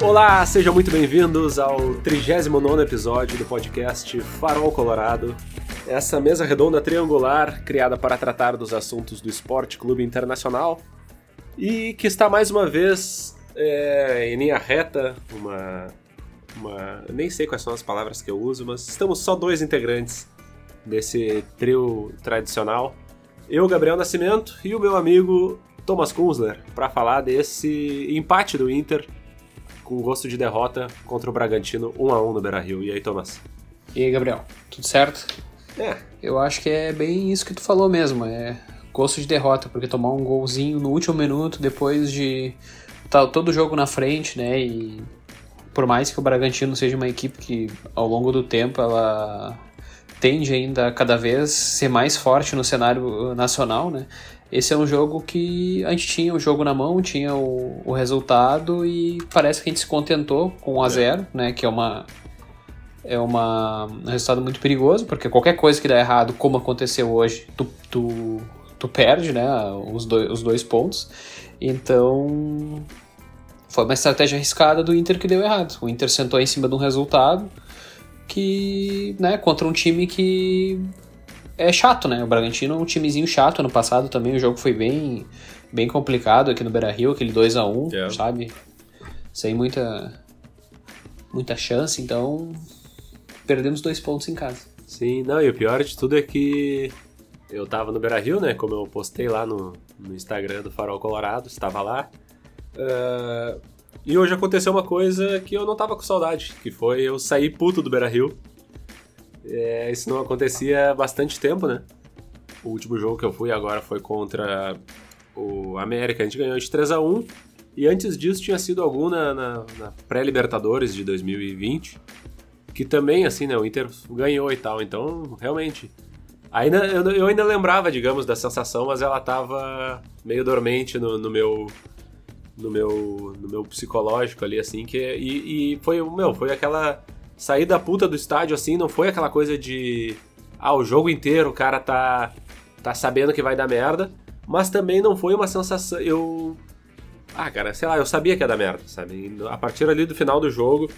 Olá, sejam muito bem-vindos ao 39 episódio do podcast Farol Colorado. Essa mesa redonda triangular criada para tratar dos assuntos do Esporte Clube Internacional e que está mais uma vez é, em linha reta, uma, uma. Nem sei quais são as palavras que eu uso, mas estamos só dois integrantes desse trio tradicional. Eu, Gabriel Nascimento, e o meu amigo Thomas Kunzler, para falar desse empate do Inter com gosto de derrota contra o Bragantino 1 a 1 no Beira-Rio. E aí, Thomas? E aí, Gabriel? Tudo certo? É. Eu acho que é bem isso que tu falou mesmo, é gosto de derrota, porque tomar um golzinho no último minuto depois de tá todo o jogo na frente, né? E por mais que o Bragantino seja uma equipe que ao longo do tempo ela tende ainda a cada vez ser mais forte no cenário nacional, né? Esse é um jogo que a gente tinha o jogo na mão, tinha o, o resultado e parece que a gente se contentou com 1 a 0, é. né? Que é uma é uma, um resultado muito perigoso, porque qualquer coisa que dá errado, como aconteceu hoje, tu, tu, tu perde, né? Os dois, os dois pontos. Então foi uma estratégia arriscada do Inter que deu errado. O Inter sentou em cima de um resultado que, né, contra um time que é chato, né? O Bragantino é um timezinho chato. Ano passado também o jogo foi bem, bem complicado aqui no Beira-Rio, aquele 2 a 1 yeah. sabe? Sem muita muita chance, então perdemos dois pontos em casa. Sim, não, e o pior de tudo é que eu tava no Beira-Rio, né? Como eu postei lá no, no Instagram do Farol Colorado, estava lá. Uh, e hoje aconteceu uma coisa que eu não tava com saudade, que foi eu sair puto do Beira Rio. É, isso não acontecia há bastante tempo, né? O último jogo que eu fui agora foi contra o América, a gente ganhou de 3 a 1 e antes disso tinha sido algum na, na, na pré-Libertadores de 2020, que também, assim, né, o Inter ganhou e tal, então, realmente... Ainda, eu, eu ainda lembrava, digamos, da sensação, mas ela tava meio dormente no, no meu no meu, no meu psicológico ali, assim, que e, e foi, meu, foi aquela saída puta do estádio, assim, não foi aquela coisa de, ah, o jogo inteiro o cara tá, tá sabendo que vai dar merda, mas também não foi uma sensação, eu, ah, cara, sei lá, eu sabia que ia dar merda, sabe, a partir ali do final do jogo,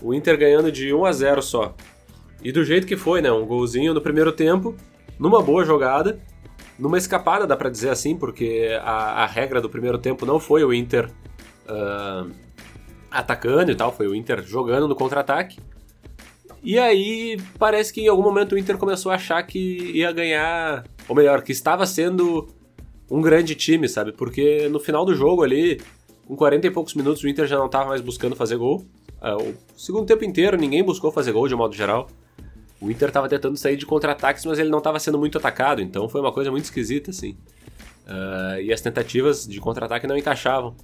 o Inter ganhando de 1 a 0 só, e do jeito que foi, né, um golzinho no primeiro tempo, numa boa jogada, numa escapada, dá para dizer assim, porque a, a, regra do primeiro tempo não foi o Inter uh, atacando e tal, foi o Inter jogando no contra-ataque. E aí parece que em algum momento o Inter começou a achar que ia ganhar, ou melhor, que estava sendo um grande time, sabe? Porque no final do jogo ali, com 40 e poucos minutos, o Inter já não estava mais buscando fazer gol. Uh, o segundo tempo inteiro ninguém buscou fazer gol de modo geral. O Inter estava tentando sair de contra-ataques, mas ele não estava sendo muito atacado, então foi uma coisa muito esquisita, assim. Uh, e as tentativas de contra-ataque não encaixavam.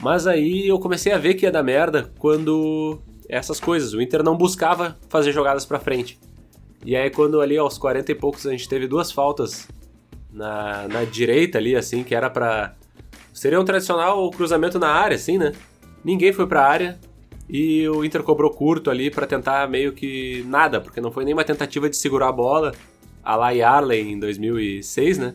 Mas aí eu comecei a ver que ia dar merda quando essas coisas, o Inter não buscava fazer jogadas para frente. E aí quando ali aos 40 e poucos a gente teve duas faltas na, na direita ali, assim, que era para Seria um tradicional cruzamento na área, assim, né? Ninguém foi pra área, e o Inter cobrou curto ali para tentar meio que nada, porque não foi nenhuma tentativa de segurar a bola, a la Yarley em 2006, né?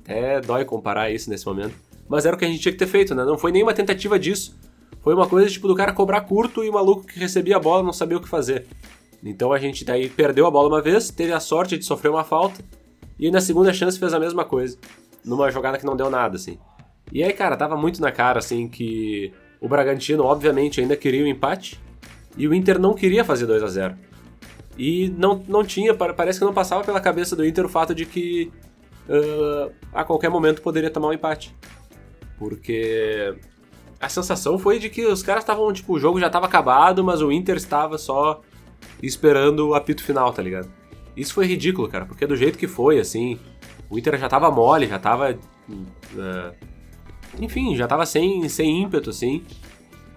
Até dói comparar isso nesse momento. Mas era o que a gente tinha que ter feito, né? Não foi nenhuma tentativa disso. Foi uma coisa tipo do cara cobrar curto e o maluco que recebia a bola não sabia o que fazer. Então a gente daí perdeu a bola uma vez, teve a sorte de sofrer uma falta, e na segunda chance fez a mesma coisa. Numa jogada que não deu nada, assim. E aí, cara, tava muito na cara, assim, que o Bragantino, obviamente, ainda queria o um empate e o Inter não queria fazer 2 a 0 E não, não tinha, parece que não passava pela cabeça do Inter o fato de que uh, a qualquer momento poderia tomar um empate. Porque a sensação foi de que os caras estavam, tipo, o jogo já estava acabado, mas o Inter estava só esperando o apito final, tá ligado? Isso foi ridículo, cara, porque do jeito que foi, assim, o Inter já tava mole, já tava. Uh, enfim, já tava sem, sem ímpeto, assim.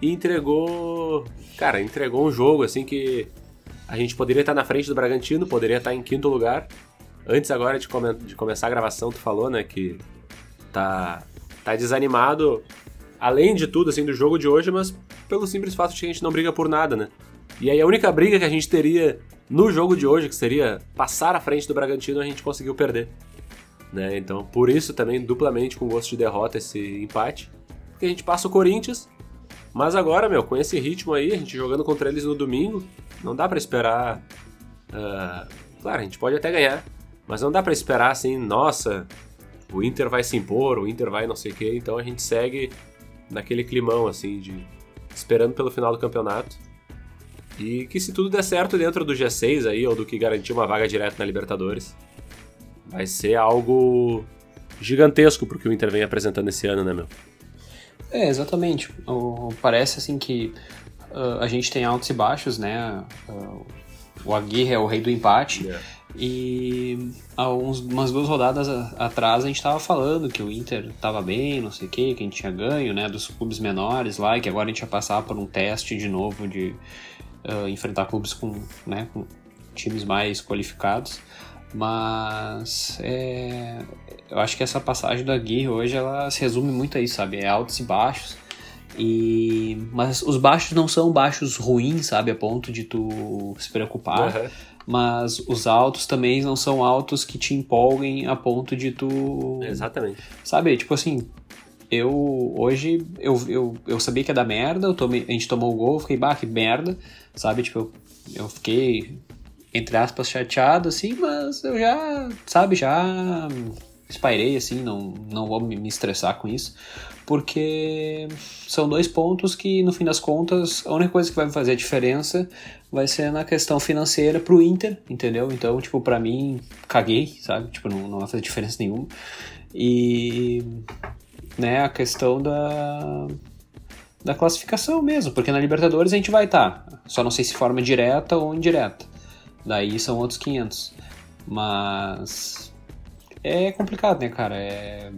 E entregou. Cara, entregou um jogo, assim, que a gente poderia estar na frente do Bragantino, poderia estar em quinto lugar. Antes agora de, come de começar a gravação, tu falou, né, que tá, tá desanimado, além de tudo, assim, do jogo de hoje, mas pelo simples fato de que a gente não briga por nada, né? E aí a única briga que a gente teria no jogo de hoje, que seria passar à frente do Bragantino, a gente conseguiu perder. Né? Então, por isso também duplamente com gosto de derrota esse empate. Porque a gente passa o Corinthians Mas agora, meu, com esse ritmo aí, a gente jogando contra eles no domingo, não dá para esperar. Uh, claro, a gente pode até ganhar, mas não dá para esperar assim, nossa, o Inter vai se impor, o Inter vai não sei o quê. Então a gente segue naquele climão, assim, de esperando pelo final do campeonato. E que se tudo der certo dentro do G6 aí, ou do que garantir uma vaga direta na Libertadores, vai ser algo gigantesco pro que o Inter vem apresentando esse ano, né, meu? É, exatamente. O, parece assim que uh, a gente tem altos e baixos, né? Uh, o Aguirre é o rei do empate. Yeah. E há uns, umas duas rodadas atrás a gente estava falando que o Inter estava bem, não sei o que, que a gente tinha ganho, né, dos clubes menores lá, e que agora a gente ia passar por um teste de novo de uh, enfrentar clubes com, né, com times mais qualificados. Mas é, eu acho que essa passagem da Aguirre hoje ela se resume muito a isso, sabe? É altos e baixos. E mas os baixos não são baixos ruins, sabe, a ponto de tu se preocupar. Uhum. Mas os altos também não são altos que te empolguem a ponto de tu. Exatamente. Sabe, tipo assim, eu hoje eu, eu, eu sabia que ia dar merda, eu tomei, a gente tomou o gol, fiquei, bah, que merda, sabe? Tipo, eu, eu fiquei entre aspas, chateado, assim, mas eu já, sabe, já espairei, assim, não, não vou me estressar com isso, porque são dois pontos que, no fim das contas, a única coisa que vai fazer a diferença vai ser na questão financeira pro Inter, entendeu? Então, tipo, para mim, caguei, sabe? Tipo, não, não vai fazer diferença nenhuma. E, né, a questão da, da classificação mesmo, porque na Libertadores a gente vai estar, tá, só não sei se forma direta ou indireta. Daí são outros 500. Mas é complicado, né, cara? É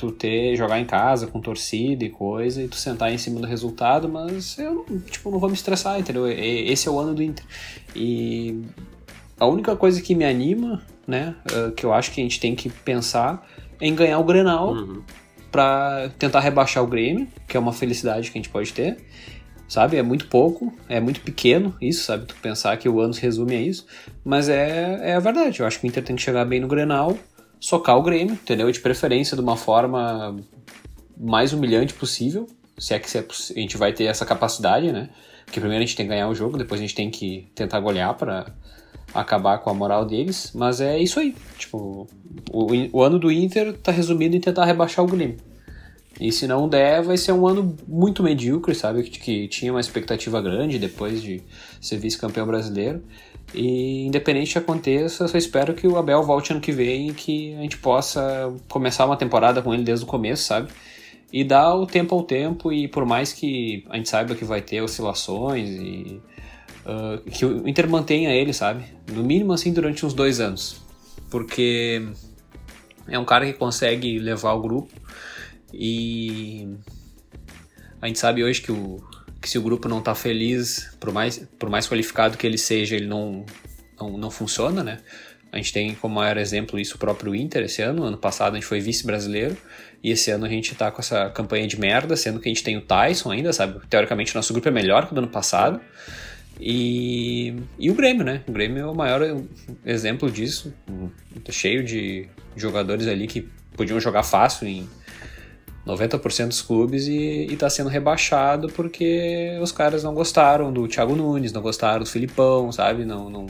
tu ter jogar em casa com torcida e coisa e tu sentar em cima do resultado, mas eu tipo não vou me estressar, entendeu? Esse é o ano do Inter. E a única coisa que me anima, né, eh, que eu acho que a gente tem que pensar é em ganhar o Grenal uhum. para tentar rebaixar o Grêmio, que é uma felicidade que a gente pode ter sabe? É muito pouco, é muito pequeno isso, sabe? Tu pensar que o ano se resume a isso, mas é, é a verdade. Eu acho que o Inter tem que chegar bem no Grenal, socar o Grêmio, entendeu? De preferência de uma forma mais humilhante possível, se é que é a gente vai ter essa capacidade, né? Porque primeiro a gente tem que ganhar o jogo, depois a gente tem que tentar golear para acabar com a moral deles, mas é isso aí. Tipo, o, o ano do Inter tá resumido em tentar rebaixar o Grêmio. E se não der, vai ser um ano muito medíocre, sabe? Que, que tinha uma expectativa grande depois de ser vice-campeão brasileiro. E independente que aconteça, só espero que o Abel volte ano que vem e que a gente possa começar uma temporada com ele desde o começo, sabe? E dar o tempo ao tempo, e por mais que a gente saiba que vai ter oscilações, e uh, que o Inter mantenha ele, sabe? No mínimo assim durante uns dois anos. Porque é um cara que consegue levar o grupo e a gente sabe hoje que, o, que se o grupo não está feliz, por mais, por mais qualificado que ele seja, ele não, não, não funciona, né? A gente tem como maior exemplo isso o próprio Inter esse ano. Ano passado a gente foi vice-brasileiro e esse ano a gente tá com essa campanha de merda, sendo que a gente tem o Tyson ainda, sabe? Teoricamente nosso grupo é melhor que o do ano passado. E, e o Grêmio, né? O Grêmio é o maior exemplo disso. Tá cheio de jogadores ali que podiam jogar fácil em 90% dos clubes e, está sendo rebaixado porque os caras não gostaram do Thiago Nunes, não gostaram do Filipão, sabe? Não, não...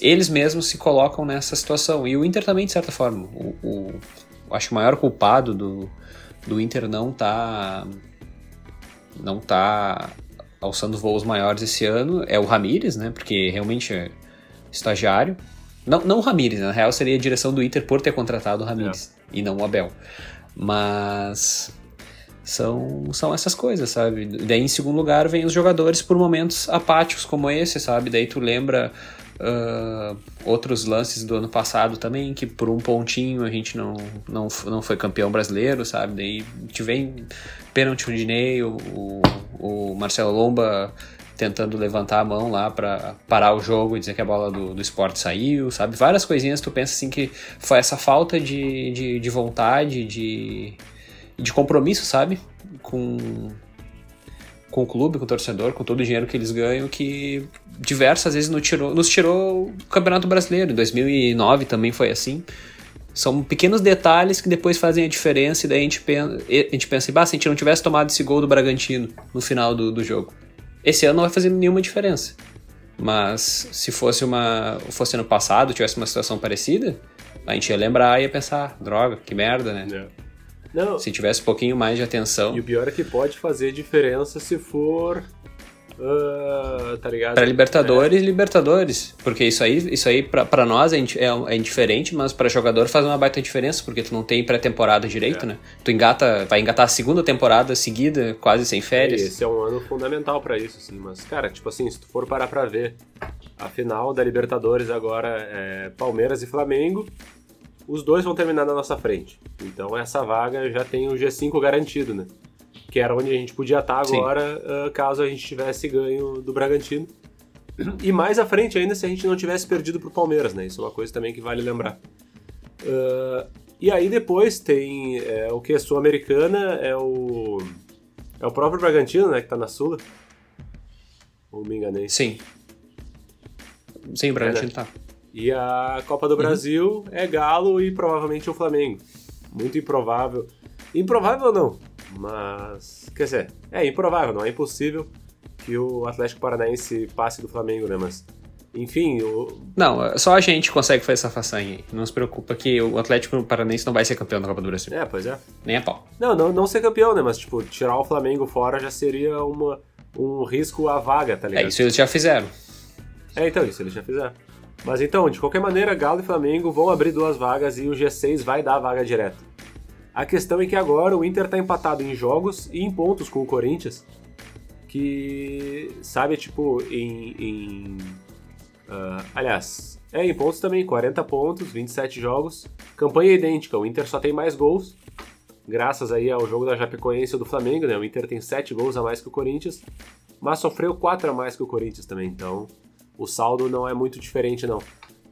Eles mesmos se colocam nessa situação. E o Inter também, de certa forma. O, o acho o maior culpado do, do Inter não tá não tá alçando voos maiores esse ano é o Ramires, né? Porque realmente é estagiário. Não, não o Ramires, na real seria a direção do Inter por ter contratado o Ramires é. e não o Abel. Mas são, são essas coisas, sabe? Daí em segundo lugar vem os jogadores por momentos apáticos como esse, sabe? Daí tu lembra uh, outros lances do ano passado também, que por um pontinho a gente não, não, não foi campeão brasileiro, sabe? Daí te vem pênalti o, o, o Marcelo Lomba tentando levantar a mão lá para parar o jogo e dizer que a bola do, do esporte saiu, sabe? Várias coisinhas tu pensa assim que foi essa falta de, de, de vontade, de, de compromisso, sabe? Com, com o clube, com o torcedor, com todo o dinheiro que eles ganham, que diversas vezes nos tirou, nos tirou o Campeonato Brasileiro. Em 2009 também foi assim. São pequenos detalhes que depois fazem a diferença e daí a gente pensa, a gente pensa se a gente não tivesse tomado esse gol do Bragantino no final do, do jogo. Esse ano não vai fazer nenhuma diferença. Mas se fosse uma fosse ano passado, tivesse uma situação parecida, a gente ia lembrar e ia pensar, droga, que merda, né? É. Não, Se tivesse um pouquinho mais de atenção. e o pior é que pode fazer diferença se for. Ah, tá ligado? Pra Libertadores, Libertadores. Porque isso aí, isso aí pra, pra nós é, é, é indiferente, mas pra jogador faz uma baita diferença, porque tu não tem pré-temporada direito, É. né? Tu engata, vai engatar a segunda temporada seguida, quase sem É, férias. esse é um ano fundamental pra isso, assim. Mas, cara, tipo assim, se tu for parar pra ver, a final da Libertadores agora é Palmeiras e Flamengo, os dois vão terminar na nossa frente. Então essa vaga já tem o G5 garantido, né? Que era onde a gente podia estar agora, ah, caso a gente tivesse ganho do Bragantino. E mais à frente ainda se a gente não tivesse perdido pro Palmeiras, né? Isso é uma coisa também que vale lembrar. Ah, e aí depois tem é, o que é Sul-Americana, é o. É o próprio Bragantino, né? Que tá na Sula. Ou me enganei. Sim. Sim, o Bragantino É, tá. E a Copa do Brasil é Galo e provavelmente o Flamengo. Muito improvável. Improvável não, mas. Quer dizer, é improvável, não é impossível que o Atlético Paranaense passe do Flamengo, né? Mas. Enfim, o, Não, só a gente consegue fazer essa façanha aí. Não se preocupa que o Atlético Paranaense não vai ser campeão da Copa do Brasil. É, pois é. Nem a pau. Não, não, não ser campeão, né? Mas, tipo, tirar o Flamengo fora já seria uma, um risco à vaga, tá ligado? É, isso eles já fizeram. É, então, isso eles já fizeram. Mas então, de qualquer maneira, Galo e Flamengo vão abrir duas vagas e o G6 vai dar a vaga direta. A questão é que agora o Inter tá empatado em jogos e em pontos com o Corinthians, que, sabe, tipo, em. em ah, aliás, é, em pontos também, 40 pontos, 27 jogos, campanha idêntica, o Inter só tem mais gols, graças aí ao jogo da Chapecoense e do Flamengo, né? O Inter tem 7 gols a mais que o Corinthians, mas sofreu 4 a mais que o Corinthians também, então o saldo não é muito diferente não.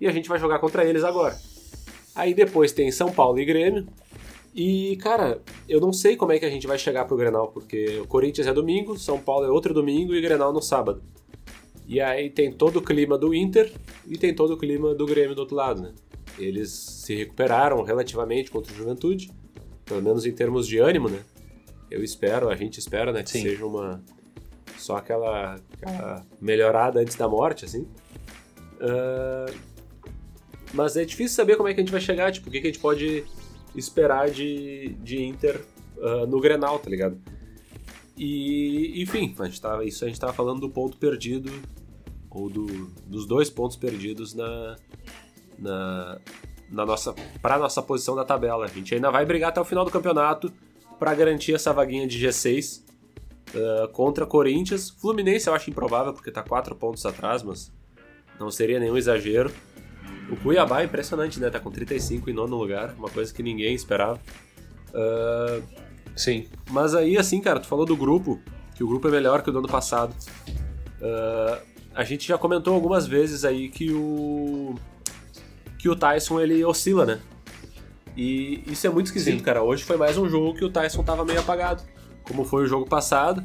E a gente vai jogar contra eles agora. Aí depois tem São Paulo e Grêmio. E, cara, eu não sei como é que a gente vai chegar pro Grenal, porque o Corinthians é domingo, São Paulo é outro domingo e Grenal no sábado. E aí tem todo o clima do Inter e tem todo o clima do Grêmio do outro lado, né? Eles se recuperaram relativamente contra o Juventude, pelo menos em termos de ânimo, né? Eu espero, a gente espera, né, que Sim. seja uma só aquela, aquela melhorada antes da morte, assim. Ah, mas é difícil saber como é que a gente vai chegar, tipo, o que, que a gente pode esperar de, de Inter ah, no Grenal, tá ligado? E, enfim, a gente tava, isso a gente tava falando do ponto perdido, ou do, dos dois pontos perdidos na, na, na nossa, pra nossa posição da tabela. A gente ainda vai brigar até o final do campeonato para garantir essa vaguinha de G6 ah, contra Corinthians. Fluminense eu acho improvável, porque tá quatro pontos atrás, mas não seria nenhum exagero. O Cuiabá é impressionante, né? Tá com 35 em nono lugar, uma coisa que ninguém esperava. Ah, Sim. mas aí, assim, cara, tu falou do grupo, que o grupo é melhor que o do ano passado. Ah, a gente já comentou algumas vezes aí que o. que o Tyson ele oscila, né? E isso é muito esquisito, Sim. cara. Hoje foi mais um jogo que o Tyson tava meio apagado, como foi o jogo passado.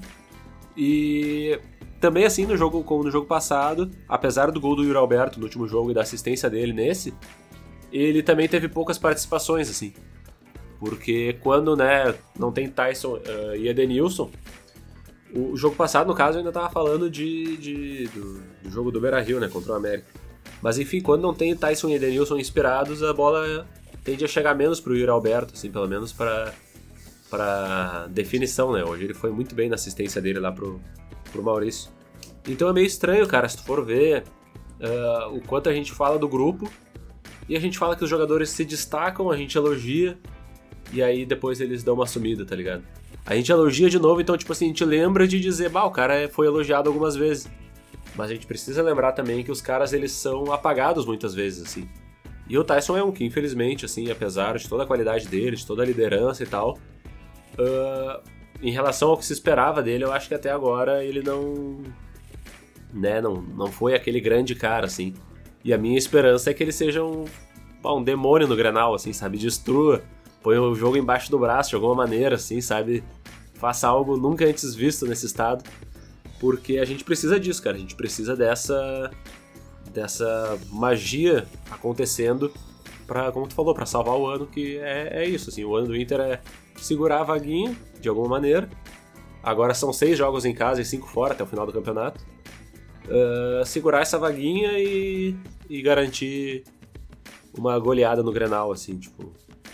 E também assim no jogo como no jogo passado, apesar do gol do Yuri Alberto no último jogo e da assistência dele nesse, ele também teve poucas participações assim. Porque quando, né, não tem Tyson eh, e Edenilson, o jogo passado, no caso, eu ainda tava falando de, de- do, do jogo do Beira-Rio, né, contra o América. Mas enfim, quando não tem Tyson e Edenilson inspirados, a bola tende a chegar menos pro Yuri Alberto, assim, pelo menos para para definição, né? Hoje ele foi muito bem na assistência dele lá pro, pro Maurício. Então é meio estranho, cara, se tu for ver ah, o quanto a gente fala do grupo e a gente fala que os jogadores se destacam, a gente elogia e aí depois eles dão uma sumida, tá ligado? A gente elogia de novo, então, tipo assim, a gente lembra de dizer, bah, o cara foi elogiado algumas vezes. Mas a gente precisa lembrar também que os caras, eles são apagados muitas vezes, assim. E o Tyson é um que, infelizmente, assim, apesar de toda a qualidade dele, de toda a liderança e tal, ah, em relação ao que se esperava dele, eu acho que até agora ele não. Né, não, não foi aquele grande cara, assim. E a minha esperança é que ele seja um, um demônio no Grenal, assim, sabe? Destrua, põe o jogo embaixo do braço de alguma maneira, assim, sabe? Faça algo nunca antes visto nesse estado. Porque a gente precisa disso, cara. A gente precisa dessa. dessa magia acontecendo pra, como tu falou, para salvar o ano, que é, é isso, assim, o ano do Inter é segurar a vaguinha, de alguma maneira. Agora são seis jogos em casa e cinco fora até o final do campeonato. Uh, segurar essa vaguinha e, e garantir uma goleada no Grenal, assim, tipo...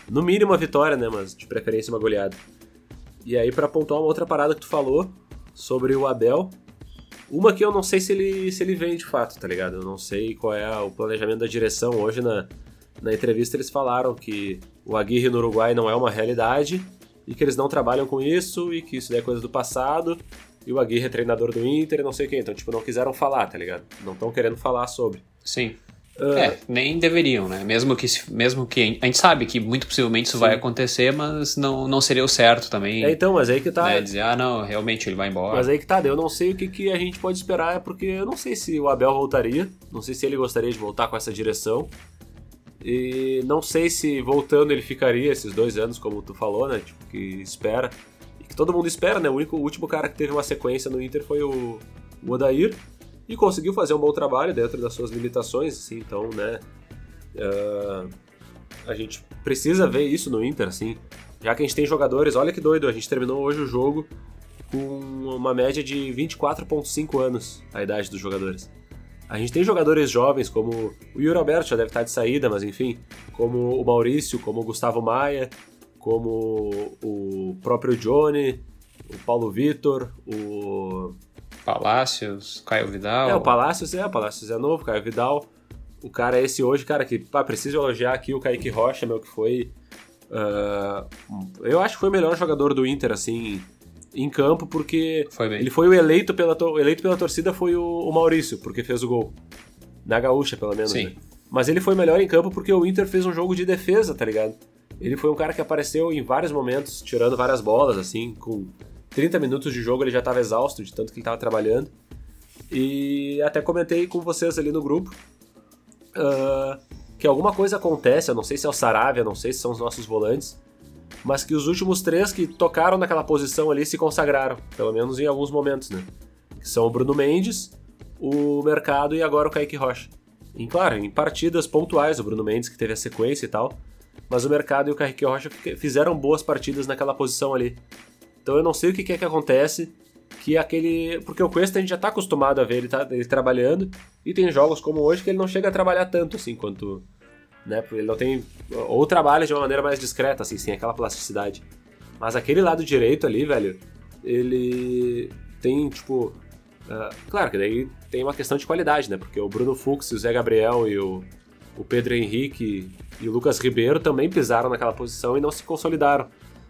No mínimo uma vitória, né, mas de preferência uma goleada. E aí, para pontuar uma outra parada que tu falou sobre o Abel, uma que eu não sei se ele, se ele vem de fato, tá ligado? Eu não sei qual é o planejamento da direção. Hoje na, na entrevista eles falaram que o Aguirre no Uruguai não é uma realidade e que eles não trabalham com isso e que isso é coisa do passado. E o Aguirre é treinador do Inter e não sei o que. Então, tipo, não quiseram falar, tá ligado? Não estão querendo falar sobre. Sim. Uh, é, nem deveriam, né? Mesmo que, mesmo que a gente sabe que muito possivelmente isso sim. vai acontecer, mas não, não seria o certo também. É, então, mas aí que tá. Né? Dizer, ah, não, realmente ele vai embora. Mas aí que tá, eu não sei o que, que a gente pode esperar, porque eu não sei se o Abel voltaria, não sei se ele gostaria de voltar com essa direção. E não sei se voltando ele ficaria esses dois anos, como tu falou, né? Tipo, que espera. E que todo mundo espera, né? O, único, o último cara que teve uma sequência no Inter foi o, o Odair e conseguiu fazer um bom trabalho dentro das suas limitações, assim, então, né, uh, a gente precisa ver isso no Inter, assim, já que a gente tem jogadores, olha que doido, a gente terminou hoje o jogo com uma média de 24.5 anos a idade dos jogadores. A gente tem jogadores jovens como o Yuri Alberto já deve estar de saída, mas enfim, como o Maurício, como o Gustavo Maia, como o próprio Johnny, o Paulo Vitor, o Palácios, Caio Vidal. É, o Palácios é, o Palácios é novo, Caio Vidal. O cara é esse hoje, cara, que pá, preciso elogiar aqui o Kaique Rocha, meu, que foi. Uh, eu acho que foi o melhor jogador do Inter, assim, em campo, porque foi ele foi o eleito pela, eleito pela torcida foi o, o, Maurício, porque fez o gol. Na gaúcha, pelo menos. Sim. Né? Mas ele foi melhor em campo porque o Inter fez um jogo de defesa, tá ligado? Ele foi um cara que apareceu em vários momentos, tirando várias bolas, assim, com 30 minutos de jogo ele já estava exausto de tanto que ele estava trabalhando. E até comentei com vocês ali no grupo uh, que alguma coisa acontece, eu não sei se é o Saravia, não sei se são os nossos volantes, mas que os últimos três que tocaram naquela posição ali se consagraram, pelo menos em alguns momentos, né? Que são o Bruno Mendes, o Mercado e agora o Kaique Rocha. E claro, em partidas pontuais, o Bruno Mendes que teve a sequência e tal, mas o Mercado e o Kaique Rocha fizeram boas partidas naquela posição ali. Então eu não sei o que é que acontece, que aquele. Porque o Cuesta a gente já tá acostumado a ver ele, tá, ele trabalhando, e tem jogos como hoje que ele não chega a trabalhar tanto assim quanto. Né? Porque ele não tem. Ou trabalha de uma maneira mais discreta, assim, sem aquela plasticidade. Mas aquele lado direito ali, velho, ele tem, tipo. Uh, claro que daí tem uma questão de qualidade, né? Porque o Bruno Fux, o Zé Gabriel e o, o Pedro Henrique e o Lucas Ribeiro também pisaram naquela posição e não se consolidaram.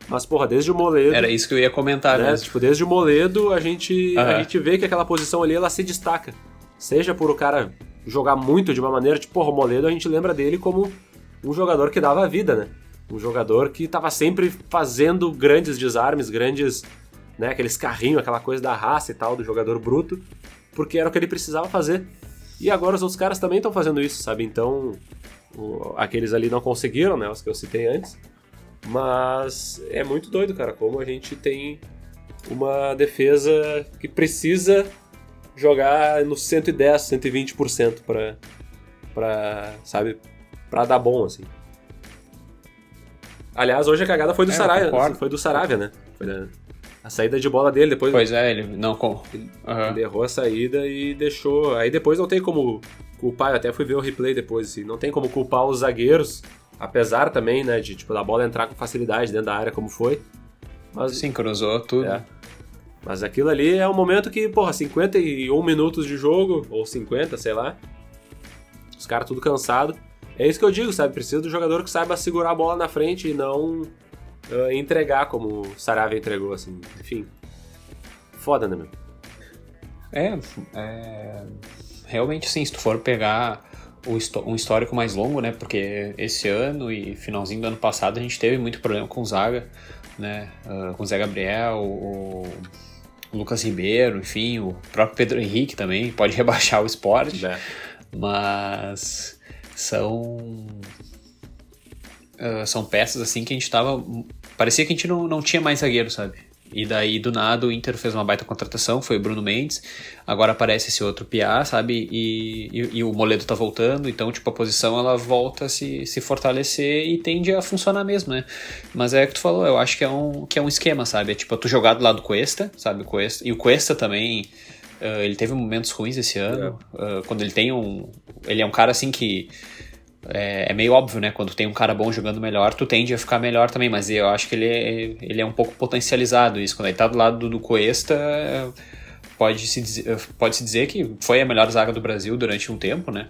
Mas, porra, desde o Moledo. Era isso que eu ia comentar, né? Tipo, desde o Moledo a gente, uhum. a gente vê que aquela posição ali ela se destaca. Seja por o cara jogar muito de uma maneira, tipo, o Moledo a gente lembra dele como um jogador que dava vida, né? Um jogador que tava sempre fazendo grandes desarmes, grandes, né, aqueles carrinhos, aquela coisa da raça e tal, do jogador bruto, porque era o que ele precisava fazer. E agora os outros caras também estão fazendo isso, sabe? Então, o, aqueles ali não conseguiram, né, os que eu citei antes. Mas é muito doido, cara, como a gente tem uma defesa que precisa jogar no 110, 120% para para, sabe, para dar bom assim. Aliás, hoje a cagada foi do é, Saravia, assim, foi do Saravia, né? Foi da, a saída de bola dele depois. Pois é, ele não com. Ele, uhum. ele errou a saída e deixou. Aí depois não tem como culpar, eu até fui ver o replay depois, assim, não tem como culpar os zagueiros Apesar também, né, de tipo, da bola entrar com facilidade dentro da área, como foi. Mas, Sim, cruzou tudo. É. Mas aquilo ali é um momento que, porra, 51 minutos de jogo, ou 50, sei lá. Os caras tudo cansado. É isso que eu digo, sabe? Precisa do jogador que saiba segurar a bola na frente e não uh, entregar como o Saravia entregou, assim. Enfim. Foda, né, meu? É, é. Realmente, sim, se tu for pegar um histórico mais longo, né? Porque esse ano e finalzinho do ano passado a gente teve muito problema com o Zaga, né? Uh, com o Zé Gabriel, o Lucas Ribeiro, enfim, o próprio Pedro Henrique também pode rebaixar o esporte, é. mas são uh, são peças assim que a gente tava parecia que a gente não, não tinha mais zagueiro, sabe? E daí, do nada, o Inter fez uma baita contratação, foi o Bruno Mendes. Agora aparece esse outro Piá, sabe? E, e, e, o Moledo tá voltando, então, tipo, a posição ela volta a se, se fortalecer e tende a funcionar mesmo, né? Mas é o que tu falou, eu acho que é um, que é um esquema, sabe? É tipo, tu jogar do lado do Cuesta, sabe? Cuesta, e o Cuesta também. Uh, ele teve momentos ruins esse ano. É. Uh, quando ele tem um. Ele é um cara assim que é, é, meio óbvio, né? Quando tem um cara bom jogando melhor, tu tende a ficar melhor também, mas eu acho que ele é, ele é um pouco potencializado isso. Quando ele tá do lado do, do Cuesta, pode-se dizer, pode -se dizer que foi a melhor zaga do Brasil durante um tempo, né?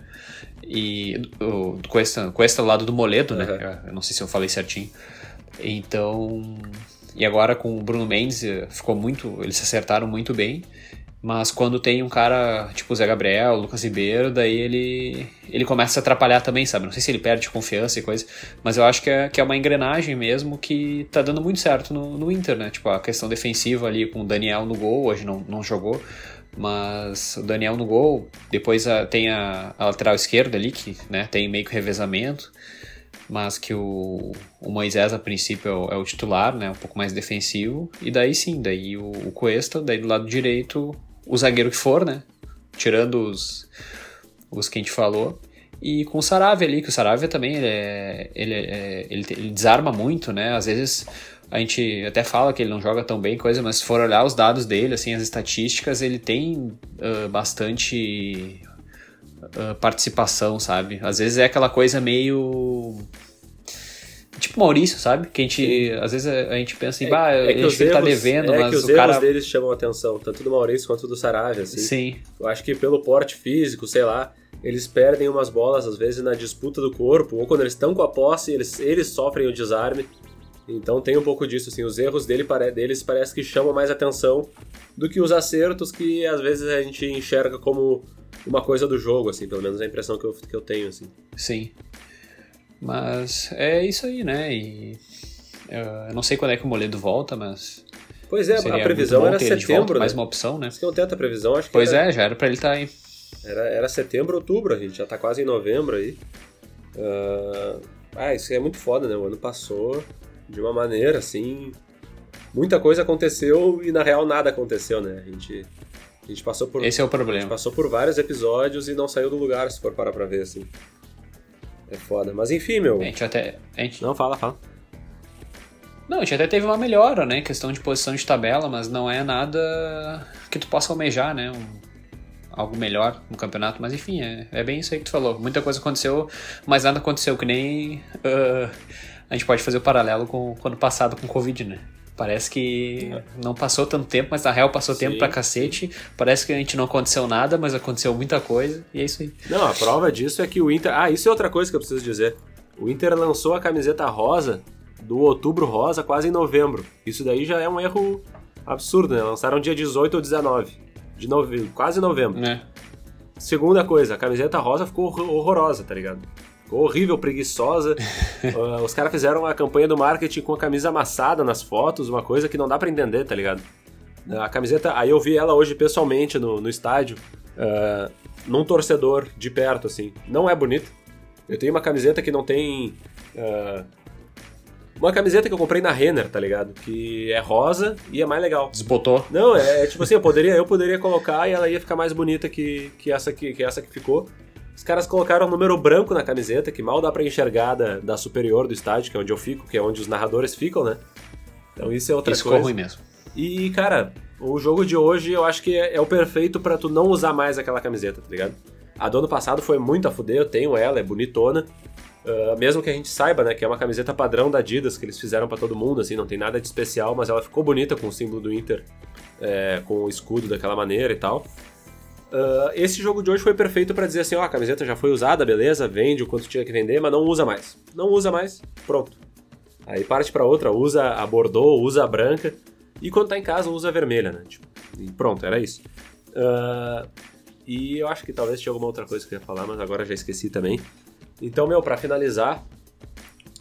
E o Cuesta, Cuesta do lado do Moledo, né? Uhum. Eu não sei se eu falei certinho. Então. E agora com o Bruno Mendes ficou muito. Eles se acertaram muito bem. Mas quando tem um cara tipo o Zé Gabriel, Lucas Ribeiro, daí ele, ele começa a atrapalhar também, sabe? Não sei se ele perde confiança e coisa, mas eu acho que é, que é uma engrenagem mesmo que tá dando muito certo no, no Inter, né? Tipo, a questão defensiva ali com o Daniel no gol, hoje não, não jogou, mas o Daniel no gol, depois a, tem a, a, lateral esquerda ali, que né, tem meio que revezamento, mas que o, o Moisés a princípio é o, é o, titular, né? Um pouco mais defensivo, e daí sim, daí o, o Cuesta, daí do lado direito o zagueiro que for, né? Tirando os, os que a gente falou. E com o Saravia ali, que o Saravia também ele, é, ele, é, ele, ele, desarma muito, né? Às vezes a gente até fala que ele não joga tão bem, coisa, mas se for olhar os dados dele, assim, as estatísticas, ele tem uh, bastante uh, participação, sabe? Às vezes é aquela coisa meio Tipo Maurício, sabe? Que a gente, Sim. às vezes a, gente pensa em, é, bah, é que ele tá devendo, é mas que os o cara... deles chamam atenção, tanto do Maurício quanto do Saravia, assim. Sim. Eu acho que pelo porte físico, sei lá, eles perdem umas bolas, às vezes, na disputa do corpo, ou quando eles estão com a posse, eles, eles sofrem o desarme. Então tem um pouco disso, assim, os erros dele, deles parece que chamam mais atenção do que os acertos que às vezes a gente enxerga como uma coisa do jogo, assim, pelo menos é a impressão que eu, que eu tenho, assim. Sim. Mas é isso aí, né? E eu não sei quando é que o Moledo volta, mas. Pois é, a previsão era setembro. Volta, né? Mais uma opção, né? Se não tem outra previsão, acho que. Pois era... é, já era pra ele estar tá aí. Era, era setembro, outubro, a gente já tá quase em novembro aí. Uh... Ah, isso é muito foda, né? O ano passou de uma maneira assim. Muita coisa aconteceu e na real nada aconteceu, né? A gente, a gente passou por. Esse é o problema. A gente passou por vários episódios e não saiu do lugar, se for parar pra ver, assim. É foda. Mas enfim, meu. A gente até. A gente... Não, fala, fala. Não, a gente até teve uma melhora, né? Questão de posição de tabela, mas não é nada que tu possa almejar, né? Um, algo melhor no campeonato. Mas enfim, é, é bem isso aí que tu falou. Muita coisa aconteceu, mas nada aconteceu, que nem. Uh, a gente pode fazer o paralelo com o ano passado com o Covid, né? Parece que é. não passou tanto tempo, mas na real passou Sim. tempo pra cacete. Parece que a gente não aconteceu nada, mas aconteceu muita coisa, e é isso aí. Não, a prova disso é que o Inter. Ah, isso é outra coisa que eu preciso dizer. O Inter lançou a camiseta rosa do outubro rosa quase em novembro. Isso daí já é um erro absurdo, né? Lançaram dia 18 ou 19. De nove... Quase novembro. É. Segunda coisa, a camiseta rosa ficou horrorosa, tá ligado? Horrível, preguiçosa. uh, os caras fizeram a campanha do marketing com a camisa amassada nas fotos, uma coisa que não dá para entender, tá ligado? A camiseta, aí eu vi ela hoje pessoalmente no, no estádio, uh, num torcedor de perto, assim. Não é bonita. Eu tenho uma camiseta que não tem. Uh, uma camiseta que eu comprei na Renner, tá ligado? Que é rosa e é mais legal. Desbotou? Não, é, é tipo assim, eu poderia, eu poderia colocar e ela ia ficar mais bonita que, que, essa, que, que essa que ficou. Os caras colocaram um número branco na camiseta, que mal dá para enxergar da, da, superior do estádio, que é onde eu fico, que é onde os narradores ficam, né? Então isso é outra isso coisa. Isso ruim mesmo. E, cara, o jogo de hoje eu acho que é, é o perfeito para tu não usar mais aquela camiseta, tá ligado? A do ano passado foi muito a fuder, eu tenho ela, é bonitona. Uh, mesmo que a gente saiba, né, que é uma camiseta padrão da Adidas que eles fizeram para todo mundo, assim, não tem nada de especial, mas ela ficou bonita com o símbolo do Inter, é, com o escudo daquela maneira e tal. Uh, esse jogo de hoje foi perfeito para dizer assim, ó, a camiseta já foi usada, beleza, vende o quanto tinha que vender, mas não usa mais. Não usa mais, pronto. Aí parte para outra, usa a Bordeaux, usa a branca, e quando tá em casa usa a vermelha, né? Tipo, e pronto, era isso. Uh, e eu acho que talvez tinha alguma outra coisa que eu ia falar, mas agora já esqueci também. Então, meu, para finalizar,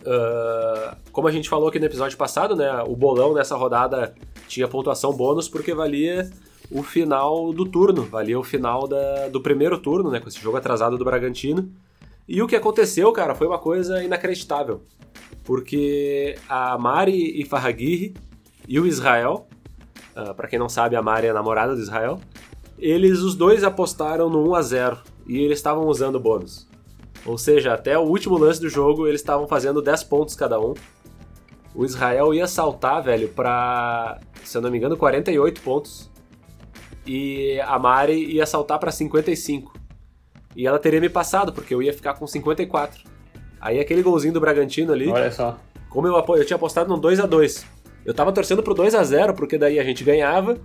uh, como a gente falou aqui no episódio passado, né? O bolão nessa rodada tinha pontuação bônus porque valia o final do turno, valia o final da, do primeiro turno, né, com esse jogo atrasado do Bragantino. E o que aconteceu, cara, foi uma coisa inacreditável. Porque a Mari e Farraguirre e o Israel uh, para quem não sabe, a Mari é a namorada do Israel. Eles, os dois, apostaram no 1 a 0 e eles estavam usando bônus. Ou seja, até o último lance do jogo, eles estavam fazendo 10 pontos cada um. O Israel ia saltar, velho, pra, se eu não me engano, 48 pontos. E a Mari ia saltar para 55. E ela teria me passado, porque eu ia ficar com 54. Aí aquele golzinho do Bragantino ali. Olha só. Como eu, eu tinha apostado no 2 a 2 Eu tava torcendo pro 2 a 0 porque daí a gente ganhava.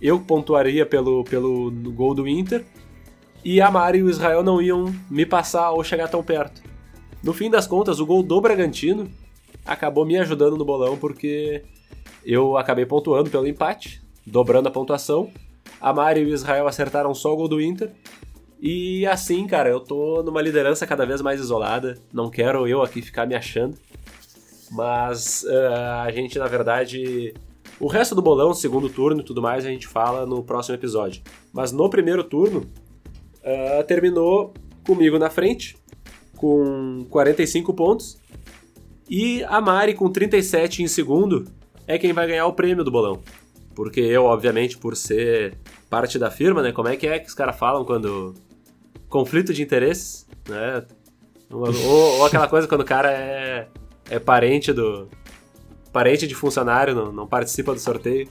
Eu pontuaria pelo, pelo gol do Inter. E a Mari e o Israel não iam me passar ou chegar tão perto. No fim das contas, o gol do Bragantino acabou me ajudando no bolão porque eu acabei pontuando pelo empate, dobrando a pontuação. A Mari e o Israel acertaram só o gol do Inter. E assim, cara, eu tô numa liderança cada vez mais isolada. Não quero eu aqui ficar me achando. Mas uh, a gente, na verdade. O resto do bolão, segundo turno e tudo mais, a gente fala no próximo episódio. Mas no primeiro turno, uh, terminou comigo na frente, com 45 pontos. E a Mari, com 37 em segundo, é quem vai ganhar o prêmio do bolão. Porque eu, obviamente, por ser parte da firma, né? Como é que é que os caras falam quando. Conflito de interesses, né? Ou, ou, aquela coisa quando o cara é, é parente do. Parente de funcionário, não, não participa do sorteio.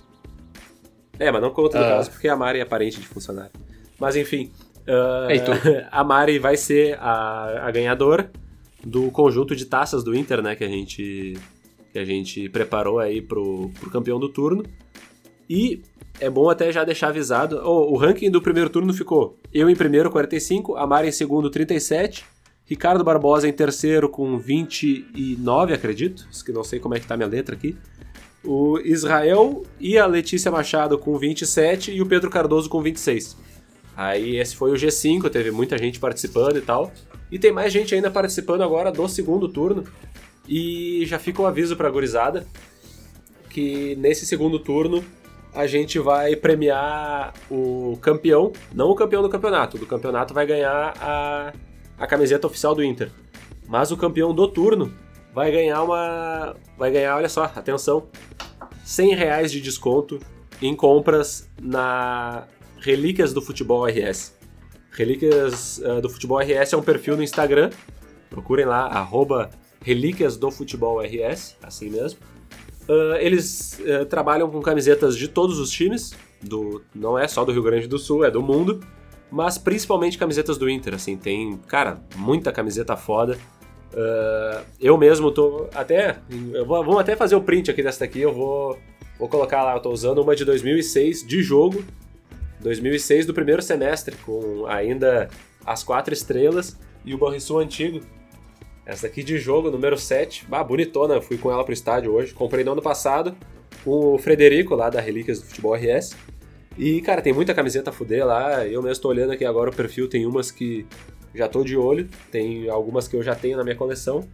É, mas não conta no ah. caso, porque a Mari é parente de funcionário. Mas enfim. Uh, a Mari vai ser a, a ganhadora do conjunto de taças do Inter, né? Que a gente, que a gente preparou aí pro, pro campeão do turno. E é bom até já deixar avisado. Oh, o ranking do primeiro turno ficou: eu em primeiro, 45, a Mari em segundo, 37. Ricardo Barbosa em terceiro com 29, acredito. Que não sei como é que tá minha letra aqui. O Israel e a Letícia Machado com 27 e o Pedro Cardoso com 26. Aí esse foi o G5, teve muita gente participando e tal. E tem mais gente ainda participando agora do segundo turno. E já fica o um aviso pra gurizada que nesse segundo turno a gente vai premiar o campeão, não o campeão do campeonato, do campeonato vai ganhar a, a camiseta oficial do Inter. Mas o campeão do turno vai ganhar uma. Vai ganhar, olha só, atenção, 100 reais de desconto em compras na Relíquias do Futebol RS. Relíquias uh, do Futebol RS é um perfil no Instagram. Procurem lá, arroba Relíquias do Futebol RS, assim mesmo. Uh, eles uh, trabalham com camisetas de todos os times, do, não é só do Rio Grande do Sul, é do mundo, mas principalmente camisetas do Inter, assim, tem, cara, muita camiseta foda. Uh, eu mesmo tô até, vou, vamos até fazer o print aqui dessa aqui, eu vou, vou colocar lá, eu tô usando uma de 2006 de jogo, 2006 do primeiro semestre, com ainda as quatro estrelas e o Banrisul antigo, essa aqui de jogo, número 7. Ah, bonitona, fui com ela pro estádio hoje. Comprei no ano passado com o Frederico, lá da Relíquias do Futebol RS. E, cara, tem muita camiseta a fuder lá. Eu mesmo tô olhando aqui agora o perfil, tem umas que já tô de olho, tem algumas que eu já tenho na minha coleção.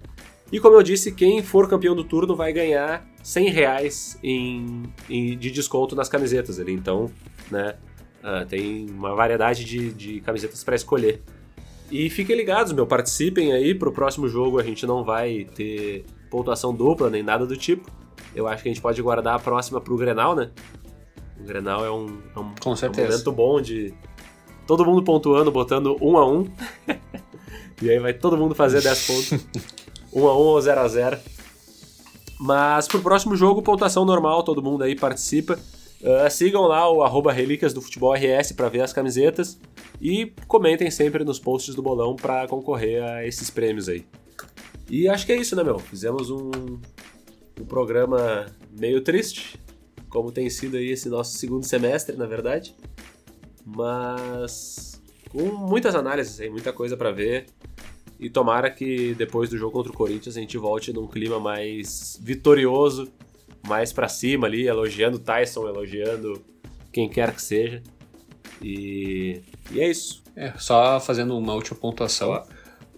E como eu disse, quem for campeão do turno vai ganhar 100 reais em, em de desconto nas camisetas ali. Então, né, uh, tem uma variedade de, de camisetas para escolher. E fiquem ligados, meu, participem aí pro próximo jogo. A gente não vai ter pontuação dupla nem nada do tipo. Eu acho que a gente pode guardar a próxima pro Grenal, né? O Grenal é um, é um. É um momento bom de todo mundo pontuando, botando um a um. e aí vai todo mundo fazer 10 pontos. um a um ou 0 a 0 Mas pro próximo jogo, pontuação normal, todo mundo aí participa. Uh, sigam lá o arroba Relíquias do Futebol RS para ver as camisetas e comentem sempre nos posts do bolão para concorrer a esses prêmios aí. E acho que é isso, né, meu? Fizemos um, um programa meio triste, como tem sido aí esse nosso segundo semestre, na verdade. Mas com muitas análises aí, muita coisa para ver. E tomara que depois do jogo contra o Corinthians a gente volte num clima mais vitorioso mais para cima ali, elogiando Tyson, elogiando quem quer que seja. E, e é isso. É, só fazendo uma última pontuação.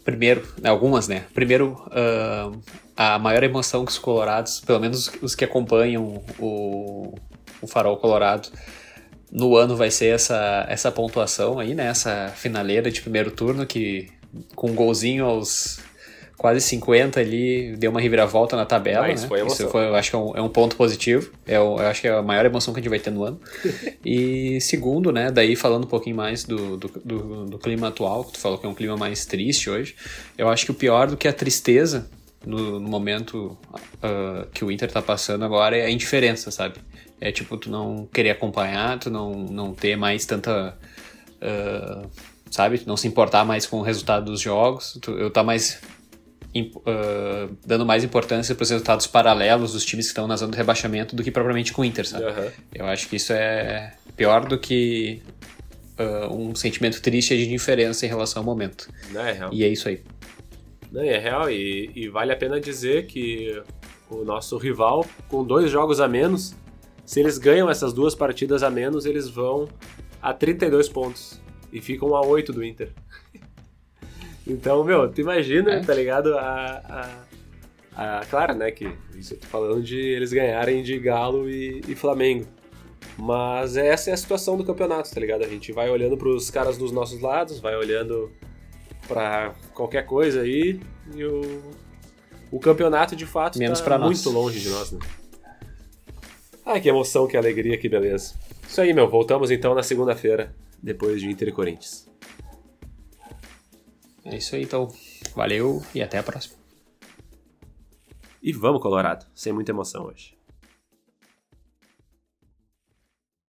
Primeiro, né, algumas, né? Primeiro, uh, a maior emoção que os colorados, pelo menos os que acompanham o, o Farol Colorado, no ano vai ser essa, essa pontuação aí, né? Essa finaleira de primeiro turno que com um golzinho aos quase 50 ali, deu uma reviravolta na tabela. Ah, isso né? foi emoção. Isso foi, eu acho que é um, é um ponto positivo. É o, eu acho que é a maior emoção que a gente vai ter no ano. e segundo, né, daí falando um pouquinho mais do, do, do, do clima atual, que tu falou que é um clima mais triste hoje, eu acho que o pior do que a tristeza no, no momento uh, que o Inter tá passando agora é a indiferença, sabe? É tipo, tu não querer acompanhar, tu não, não ter mais tanta. Uh, sabe? Não se importar mais com o resultado dos jogos. Tu, eu tá mais. Uh, dando mais importância para os resultados paralelos dos times que estão na zona do rebaixamento do que propriamente com o Inter, sabe? Uhum. Eu acho que isso é pior do que um sentimento triste de indiferença em relação ao momento. Não, é real. E é isso aí. Não, é real. E, e vale a pena dizer que o nosso rival, com dois jogos a menos, se eles ganham essas duas partidas a menos, eles vão a 32 pontos e ficam a 8 do Inter. Então, meu, tu imagina, é. tá ligado? A, a, a, claro, né, que isso eu tô falando de eles ganharem de Galo e, e Flamengo. Mas essa é a situação do campeonato, tá ligado? A gente vai olhando pros caras dos nossos lados, vai olhando para qualquer coisa aí e o, o campeonato de fato Menos tá muito nós. longe de nós, né? Ai, que emoção, que alegria, que beleza. Isso aí, meu. Voltamos então na segunda-feira, depois de Inter e Corinthians. É isso aí, então. Valeu e até a próxima. E vamos, Colorado. Sem muita emoção hoje.